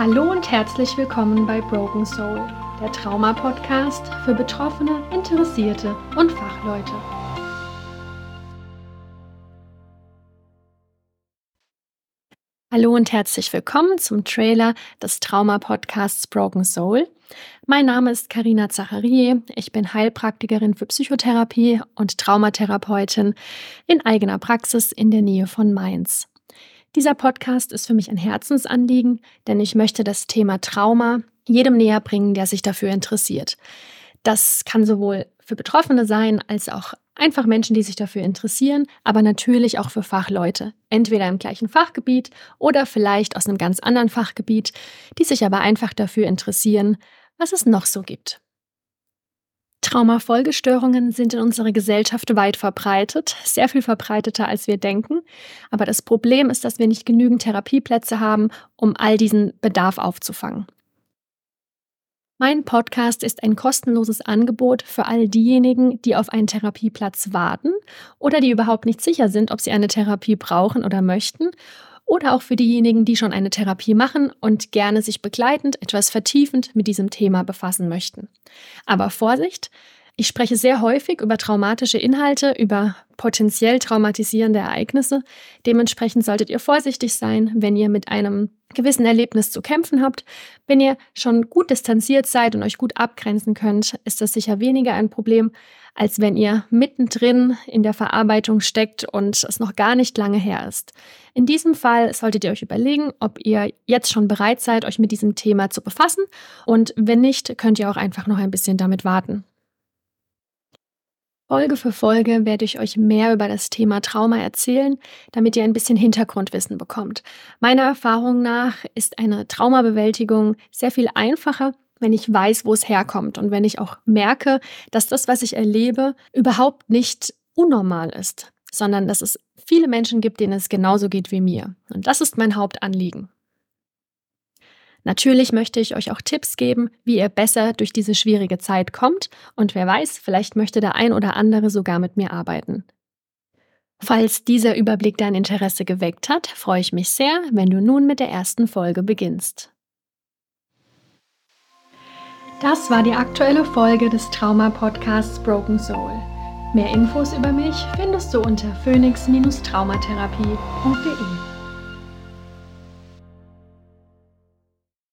Hallo und herzlich willkommen bei Broken Soul, der Trauma-Podcast für Betroffene, Interessierte und Fachleute. Hallo und herzlich willkommen zum Trailer des Trauma-Podcasts Broken Soul. Mein Name ist Karina Zacharie. Ich bin Heilpraktikerin für Psychotherapie und Traumatherapeutin in eigener Praxis in der Nähe von Mainz. Dieser Podcast ist für mich ein Herzensanliegen, denn ich möchte das Thema Trauma jedem näher bringen, der sich dafür interessiert. Das kann sowohl für Betroffene sein, als auch einfach Menschen, die sich dafür interessieren, aber natürlich auch für Fachleute, entweder im gleichen Fachgebiet oder vielleicht aus einem ganz anderen Fachgebiet, die sich aber einfach dafür interessieren, was es noch so gibt. Traumafolgestörungen sind in unserer Gesellschaft weit verbreitet, sehr viel verbreiteter als wir denken. Aber das Problem ist, dass wir nicht genügend Therapieplätze haben, um all diesen Bedarf aufzufangen. Mein Podcast ist ein kostenloses Angebot für all diejenigen, die auf einen Therapieplatz warten oder die überhaupt nicht sicher sind, ob sie eine Therapie brauchen oder möchten oder auch für diejenigen, die schon eine Therapie machen und gerne sich begleitend, etwas vertiefend mit diesem Thema befassen möchten. Aber Vorsicht, ich spreche sehr häufig über traumatische Inhalte, über potenziell traumatisierende Ereignisse. Dementsprechend solltet ihr vorsichtig sein, wenn ihr mit einem gewissen Erlebnis zu kämpfen habt. Wenn ihr schon gut distanziert seid und euch gut abgrenzen könnt, ist das sicher weniger ein Problem, als wenn ihr mittendrin in der Verarbeitung steckt und es noch gar nicht lange her ist. In diesem Fall solltet ihr euch überlegen, ob ihr jetzt schon bereit seid, euch mit diesem Thema zu befassen und wenn nicht, könnt ihr auch einfach noch ein bisschen damit warten. Folge für Folge werde ich euch mehr über das Thema Trauma erzählen, damit ihr ein bisschen Hintergrundwissen bekommt. Meiner Erfahrung nach ist eine Traumabewältigung sehr viel einfacher, wenn ich weiß, wo es herkommt und wenn ich auch merke, dass das, was ich erlebe, überhaupt nicht unnormal ist, sondern dass es viele Menschen gibt, denen es genauso geht wie mir. Und das ist mein Hauptanliegen. Natürlich möchte ich euch auch Tipps geben, wie ihr besser durch diese schwierige Zeit kommt und wer weiß, vielleicht möchte der ein oder andere sogar mit mir arbeiten. Falls dieser Überblick dein Interesse geweckt hat, freue ich mich sehr, wenn du nun mit der ersten Folge beginnst. Das war die aktuelle Folge des Trauma-Podcasts Broken Soul. Mehr Infos über mich findest du unter phoenix-traumatherapie.de.